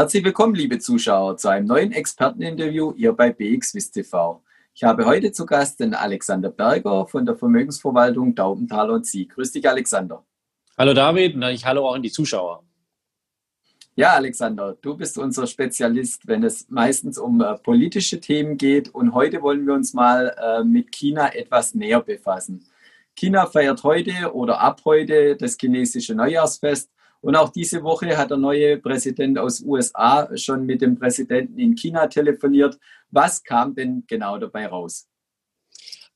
Herzlich willkommen, liebe Zuschauer, zu einem neuen Experteninterview hier bei BXWIST TV. Ich habe heute zu Gast den Alexander Berger von der Vermögensverwaltung Daubenthaler und Sie. Grüß dich, Alexander. Hallo David und ich hallo auch an die Zuschauer. Ja, Alexander, du bist unser Spezialist, wenn es meistens um äh, politische Themen geht. Und heute wollen wir uns mal äh, mit China etwas näher befassen. China feiert heute oder ab heute das chinesische Neujahrsfest. Und auch diese Woche hat der neue Präsident aus USA schon mit dem Präsidenten in China telefoniert. Was kam denn genau dabei raus?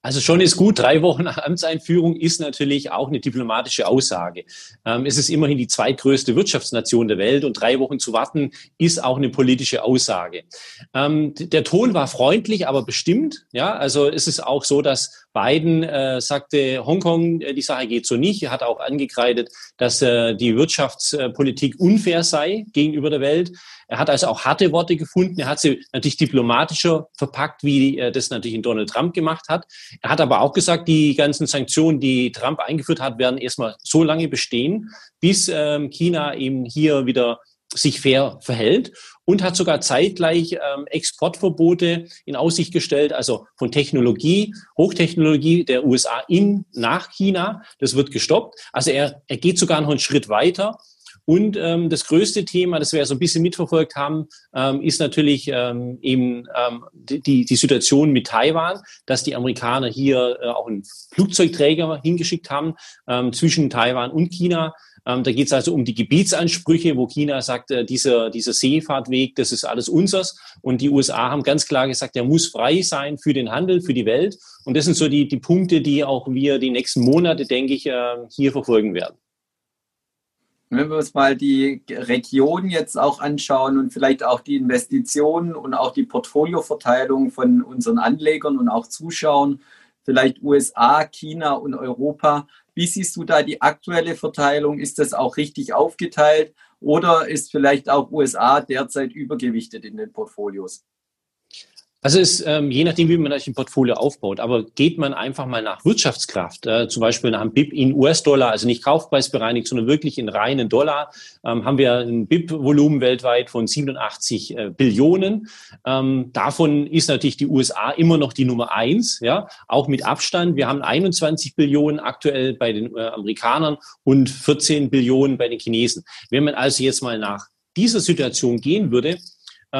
Also schon ist gut, drei Wochen nach Amtseinführung ist natürlich auch eine diplomatische Aussage. Ähm, es ist immerhin die zweitgrößte Wirtschaftsnation der Welt und drei Wochen zu warten ist auch eine politische Aussage. Ähm, der Ton war freundlich, aber bestimmt. Ja, also es ist auch so, dass Biden äh, sagte, Hongkong, äh, die Sache geht so nicht. Er hat auch angekreidet, dass äh, die Wirtschaftspolitik unfair sei gegenüber der Welt. Er hat also auch harte Worte gefunden. Er hat sie natürlich diplomatischer verpackt, wie er das natürlich in Donald Trump gemacht hat. Er hat aber auch gesagt, die ganzen Sanktionen, die Trump eingeführt hat, werden erstmal so lange bestehen, bis ähm, China eben hier wieder sich fair verhält und hat sogar zeitgleich ähm, Exportverbote in Aussicht gestellt, also von Technologie, Hochtechnologie der USA in nach China. Das wird gestoppt. Also er, er geht sogar noch einen Schritt weiter. Und ähm, das größte Thema, das wir so ein bisschen mitverfolgt haben, ähm, ist natürlich ähm, eben ähm, die, die Situation mit Taiwan, dass die Amerikaner hier äh, auch einen Flugzeugträger hingeschickt haben ähm, zwischen Taiwan und China ähm, da geht es also um die Gebietsansprüche, wo China sagt, äh, dieser, dieser Seefahrtweg, das ist alles unseres. Und die USA haben ganz klar gesagt, der muss frei sein für den Handel, für die Welt. Und das sind so die, die Punkte, die auch wir die nächsten Monate, denke ich, äh, hier verfolgen werden. Wenn wir uns mal die Region jetzt auch anschauen und vielleicht auch die Investitionen und auch die Portfolioverteilung von unseren Anlegern und auch Zuschauern, vielleicht USA, China und Europa, wie siehst du da die aktuelle Verteilung? Ist das auch richtig aufgeteilt oder ist vielleicht auch USA derzeit übergewichtet in den Portfolios? Also es ist ähm, je nachdem, wie man ein Portfolio aufbaut. Aber geht man einfach mal nach Wirtschaftskraft, äh, zum Beispiel nach einem BIP in US-Dollar, also nicht kaufpreisbereinigt, sondern wirklich in reinen Dollar, ähm, haben wir ein BIP-Volumen weltweit von 87 äh, Billionen. Ähm, davon ist natürlich die USA immer noch die Nummer eins, ja, auch mit Abstand. Wir haben 21 Billionen aktuell bei den äh, Amerikanern und 14 Billionen bei den Chinesen. Wenn man also jetzt mal nach dieser Situation gehen würde,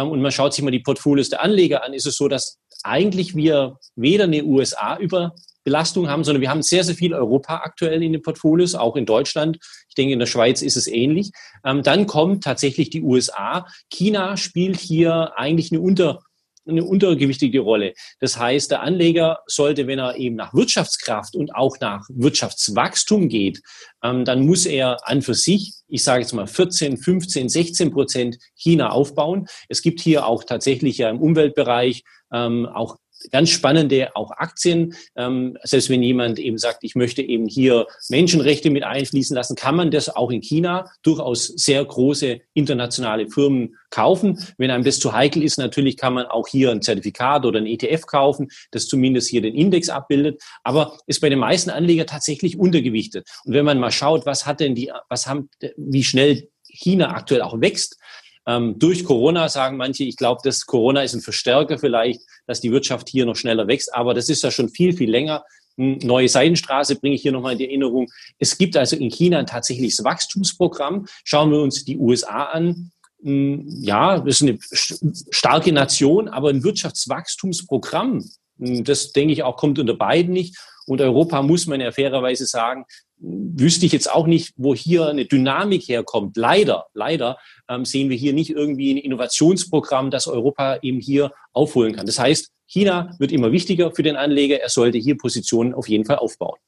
und man schaut sich mal die Portfolios der Anleger an, ist es so, dass eigentlich wir weder eine USA-Überbelastung haben, sondern wir haben sehr, sehr viel Europa aktuell in den Portfolios, auch in Deutschland. Ich denke, in der Schweiz ist es ähnlich. Ähm, dann kommt tatsächlich die USA. China spielt hier eigentlich eine unter eine untergewichtige Rolle. Das heißt, der Anleger sollte, wenn er eben nach Wirtschaftskraft und auch nach Wirtschaftswachstum geht, ähm, dann muss er an für sich, ich sage jetzt mal 14, 15, 16 Prozent China aufbauen. Es gibt hier auch tatsächlich ja im Umweltbereich ähm, auch ganz spannende auch Aktien. Ähm, selbst wenn jemand eben sagt, ich möchte eben hier Menschenrechte mit einfließen lassen, kann man das auch in China durchaus sehr große internationale Firmen kaufen. Wenn einem das zu heikel ist, natürlich kann man auch hier ein Zertifikat oder ein ETF kaufen, das zumindest hier den Index abbildet, aber ist bei den meisten Anlegern tatsächlich untergewichtet. Und wenn man mal schaut, was hat denn die, was haben, wie schnell China aktuell auch wächst, ähm, durch Corona sagen manche, ich glaube, dass Corona ist ein Verstärker vielleicht, dass die Wirtschaft hier noch schneller wächst. Aber das ist ja schon viel, viel länger. Hm, neue Seidenstraße bringe ich hier nochmal in die Erinnerung. Es gibt also in China ein tatsächliches Wachstumsprogramm. Schauen wir uns die USA an. Hm, ja, das ist eine starke Nation, aber ein Wirtschaftswachstumsprogramm, hm, das denke ich auch kommt unter beiden nicht. Und Europa muss man ja fairerweise sagen, wüsste ich jetzt auch nicht, wo hier eine Dynamik herkommt. Leider, leider ähm, sehen wir hier nicht irgendwie ein Innovationsprogramm, das Europa eben hier aufholen kann. Das heißt, China wird immer wichtiger für den Anleger. Er sollte hier Positionen auf jeden Fall aufbauen.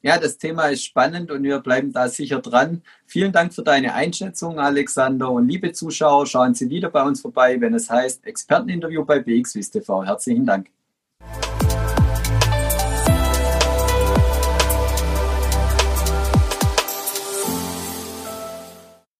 Ja, das Thema ist spannend und wir bleiben da sicher dran. Vielen Dank für deine Einschätzung, Alexander. Und liebe Zuschauer, schauen Sie wieder bei uns vorbei, wenn es heißt Experteninterview bei BXWIS TV. Herzlichen Dank.